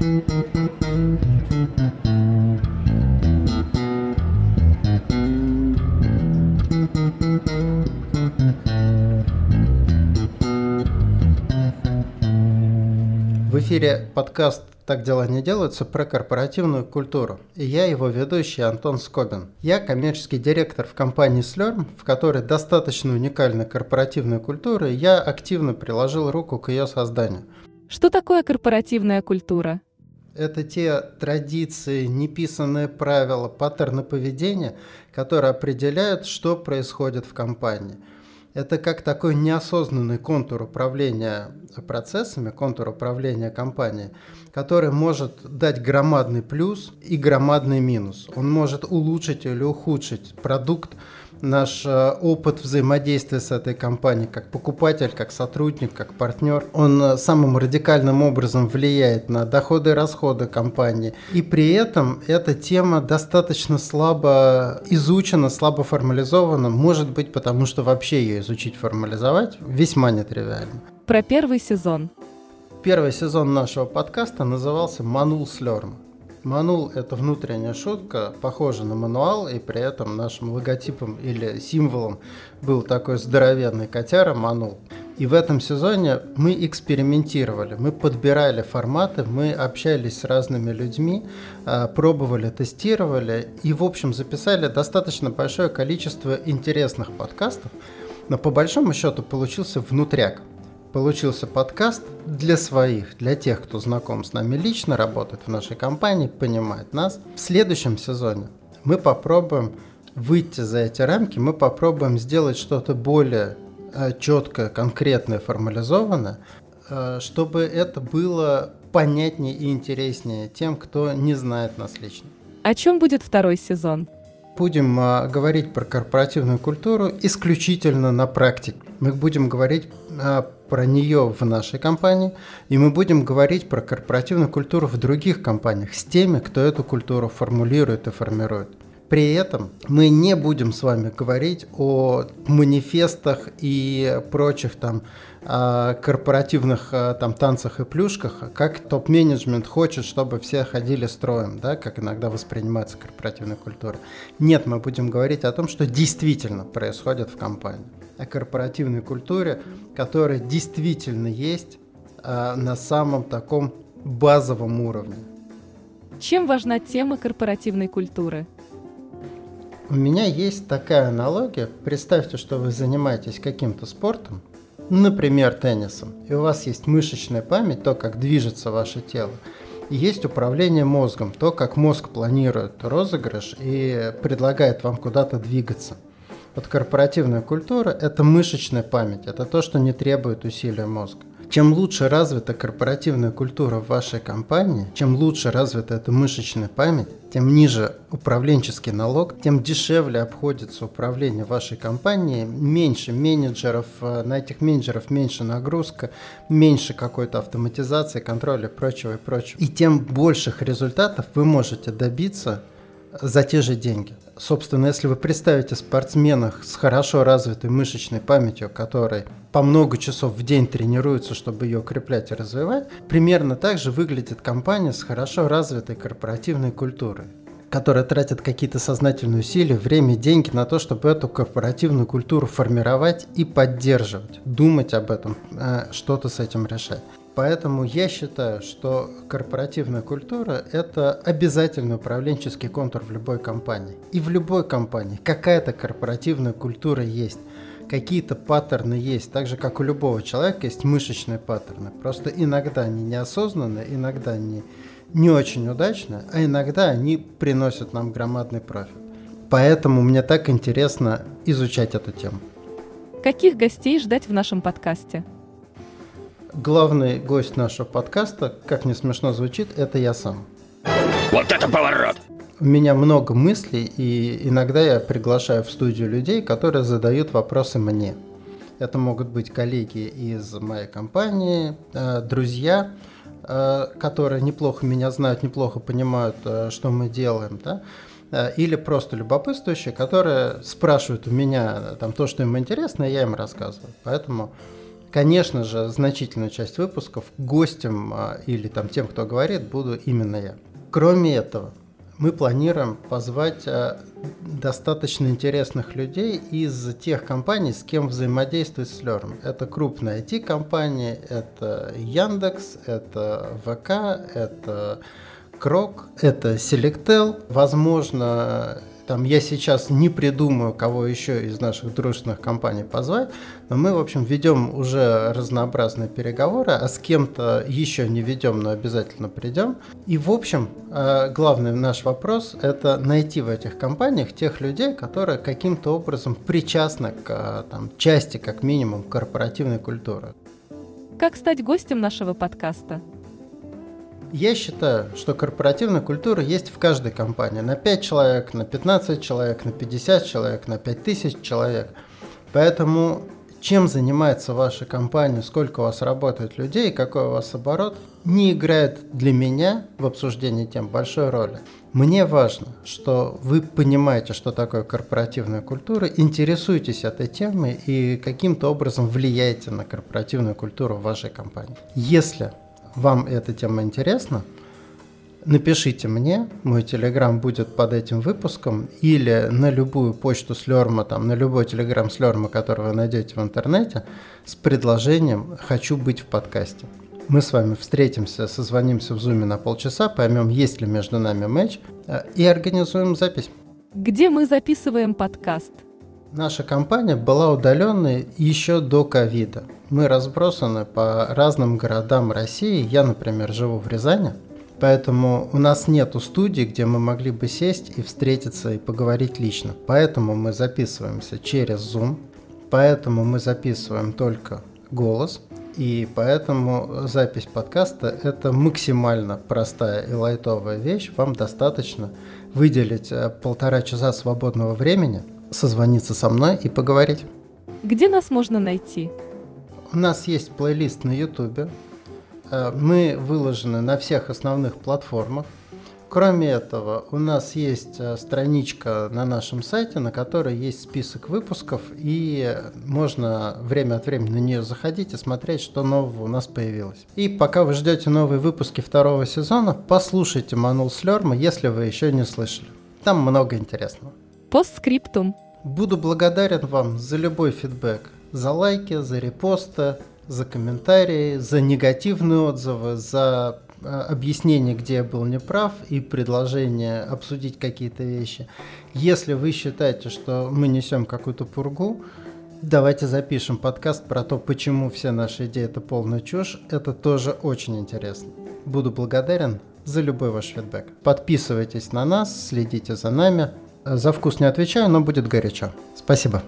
В эфире подкаст «Так дела не делаются» про корпоративную культуру. И я его ведущий Антон Скобин. Я коммерческий директор в компании Slurm, в которой достаточно уникальная корпоративная культура, и я активно приложил руку к ее созданию. Что такое корпоративная культура? Это те традиции, неписанные правила, паттерны поведения, которые определяют, что происходит в компании – это как такой неосознанный контур управления процессами, контур управления компанией, который может дать громадный плюс и громадный минус. Он может улучшить или ухудшить продукт, наш э, опыт взаимодействия с этой компанией, как покупатель, как сотрудник, как партнер, он э, самым радикальным образом влияет на доходы и расходы компании. И при этом эта тема достаточно слабо изучена, слабо формализована, может быть, потому что вообще ее изучить, формализовать весьма нетривиально. Про первый сезон. Первый сезон нашего подкаста назывался «Манул Слерм». Манул – это внутренняя шутка, похожа на мануал, и при этом нашим логотипом или символом был такой здоровенный котяра Манул. И в этом сезоне мы экспериментировали, мы подбирали форматы, мы общались с разными людьми, а, пробовали, тестировали и, в общем, записали достаточно большое количество интересных подкастов, но по большому счету получился внутряк получился подкаст для своих, для тех, кто знаком с нами лично, работает в нашей компании, понимает нас. В следующем сезоне мы попробуем выйти за эти рамки, мы попробуем сделать что-то более э, четкое, конкретное, формализованное, э, чтобы это было понятнее и интереснее тем, кто не знает нас лично. О чем будет второй сезон? Будем а, говорить про корпоративную культуру исключительно на практике. Мы будем говорить а, про нее в нашей компании, и мы будем говорить про корпоративную культуру в других компаниях с теми, кто эту культуру формулирует и формирует. При этом мы не будем с вами говорить о манифестах и прочих там а, корпоративных а, там танцах и плюшках, как топ-менеджмент хочет, чтобы все ходили строем, да, как иногда воспринимается корпоративная культура. Нет, мы будем говорить о том, что действительно происходит в компании о корпоративной культуре, которая действительно есть э, на самом таком базовом уровне. Чем важна тема корпоративной культуры? У меня есть такая аналогия. Представьте, что вы занимаетесь каким-то спортом, например, теннисом, и у вас есть мышечная память, то, как движется ваше тело, и есть управление мозгом, то, как мозг планирует розыгрыш и предлагает вам куда-то двигаться – вот корпоративная культура – это мышечная память, это то, что не требует усилия мозга. Чем лучше развита корпоративная культура в вашей компании, чем лучше развита эта мышечная память, тем ниже управленческий налог, тем дешевле обходится управление вашей компанией, меньше менеджеров, э, на этих менеджеров меньше нагрузка, меньше какой-то автоматизации, контроля и прочего и прочего. И тем больших результатов вы можете добиться за те же деньги. Собственно, если вы представите спортсмена с хорошо развитой мышечной памятью, который по много часов в день тренируется, чтобы ее укреплять и развивать, примерно так же выглядит компания с хорошо развитой корпоративной культурой которая тратит какие-то сознательные усилия, время, деньги на то, чтобы эту корпоративную культуру формировать и поддерживать, думать об этом, э, что-то с этим решать. Поэтому я считаю, что корпоративная культура – это обязательный управленческий контур в любой компании. И в любой компании какая-то корпоративная культура есть. Какие-то паттерны есть, так же, как у любого человека есть мышечные паттерны. Просто иногда они неосознанные, иногда они не очень удачные, а иногда они приносят нам громадный профит. Поэтому мне так интересно изучать эту тему. Каких гостей ждать в нашем подкасте? Главный гость нашего подкаста, как не смешно звучит, это я сам. Вот это поворот! У меня много мыслей, и иногда я приглашаю в студию людей, которые задают вопросы мне. Это могут быть коллеги из моей компании, э, друзья, э, которые неплохо меня знают, неплохо понимают, э, что мы делаем, да? или просто любопытствующие, которые спрашивают у меня там то, что им интересно, и я им рассказываю. Поэтому Конечно же, значительную часть выпусков гостем а, или там тем, кто говорит, буду именно я. Кроме этого, мы планируем позвать а, достаточно интересных людей из тех компаний, с кем взаимодействует Slurm. Это крупные IT-компании, это Яндекс, это ВК, это Крок, это Selectel. Возможно, там я сейчас не придумаю, кого еще из наших дружественных компаний позвать, но мы, в общем, ведем уже разнообразные переговоры, а с кем-то еще не ведем, но обязательно придем. И, в общем, э, главный наш вопрос – это найти в этих компаниях тех людей, которые каким-то образом причастны к э, там, части, как минимум, корпоративной культуры. Как стать гостем нашего подкаста? Я считаю, что корпоративная культура есть в каждой компании. На 5 человек, на 15 человек, на 50 человек, на 5000 человек. Поэтому чем занимается ваша компания, сколько у вас работает людей, какой у вас оборот, не играет для меня в обсуждении тем большой роли. Мне важно, что вы понимаете, что такое корпоративная культура, интересуетесь этой темой и каким-то образом влияете на корпоративную культуру в вашей компании. Если вам эта тема интересна, напишите мне, мой телеграм будет под этим выпуском, или на любую почту Слерма, там, на любой телеграм Слерма, который вы найдете в интернете, с предложением «Хочу быть в подкасте». Мы с вами встретимся, созвонимся в зуме на полчаса, поймем, есть ли между нами матч, э, и организуем запись. Где мы записываем подкаст? Наша компания была удаленной еще до ковида. Мы разбросаны по разным городам России. Я, например, живу в Рязани. Поэтому у нас нету студии, где мы могли бы сесть и встретиться и поговорить лично. Поэтому мы записываемся через Zoom. Поэтому мы записываем только голос. И поэтому запись подкаста – это максимально простая и лайтовая вещь. Вам достаточно выделить э, полтора часа свободного времени, созвониться со мной и поговорить. Где нас можно найти? У нас есть плейлист на YouTube. Э, мы выложены на всех основных платформах. Кроме этого, у нас есть э, страничка на нашем сайте, на которой есть список выпусков, и можно время от времени на нее заходить и смотреть, что нового у нас появилось. И пока вы ждете новые выпуски второго сезона, послушайте Манул Слерма, если вы еще не слышали. Там много интересного. Постскриптум. Буду благодарен вам за любой фидбэк за лайки, за репосты, за комментарии, за негативные отзывы, за э, объяснение, где я был неправ, и предложение обсудить какие-то вещи. Если вы считаете, что мы несем какую-то пургу, давайте запишем подкаст про то, почему все наши идеи это полная чушь. Это тоже очень интересно. Буду благодарен за любой ваш фидбэк. Подписывайтесь на нас, следите за нами. За вкус не отвечаю, но будет горячо. Спасибо.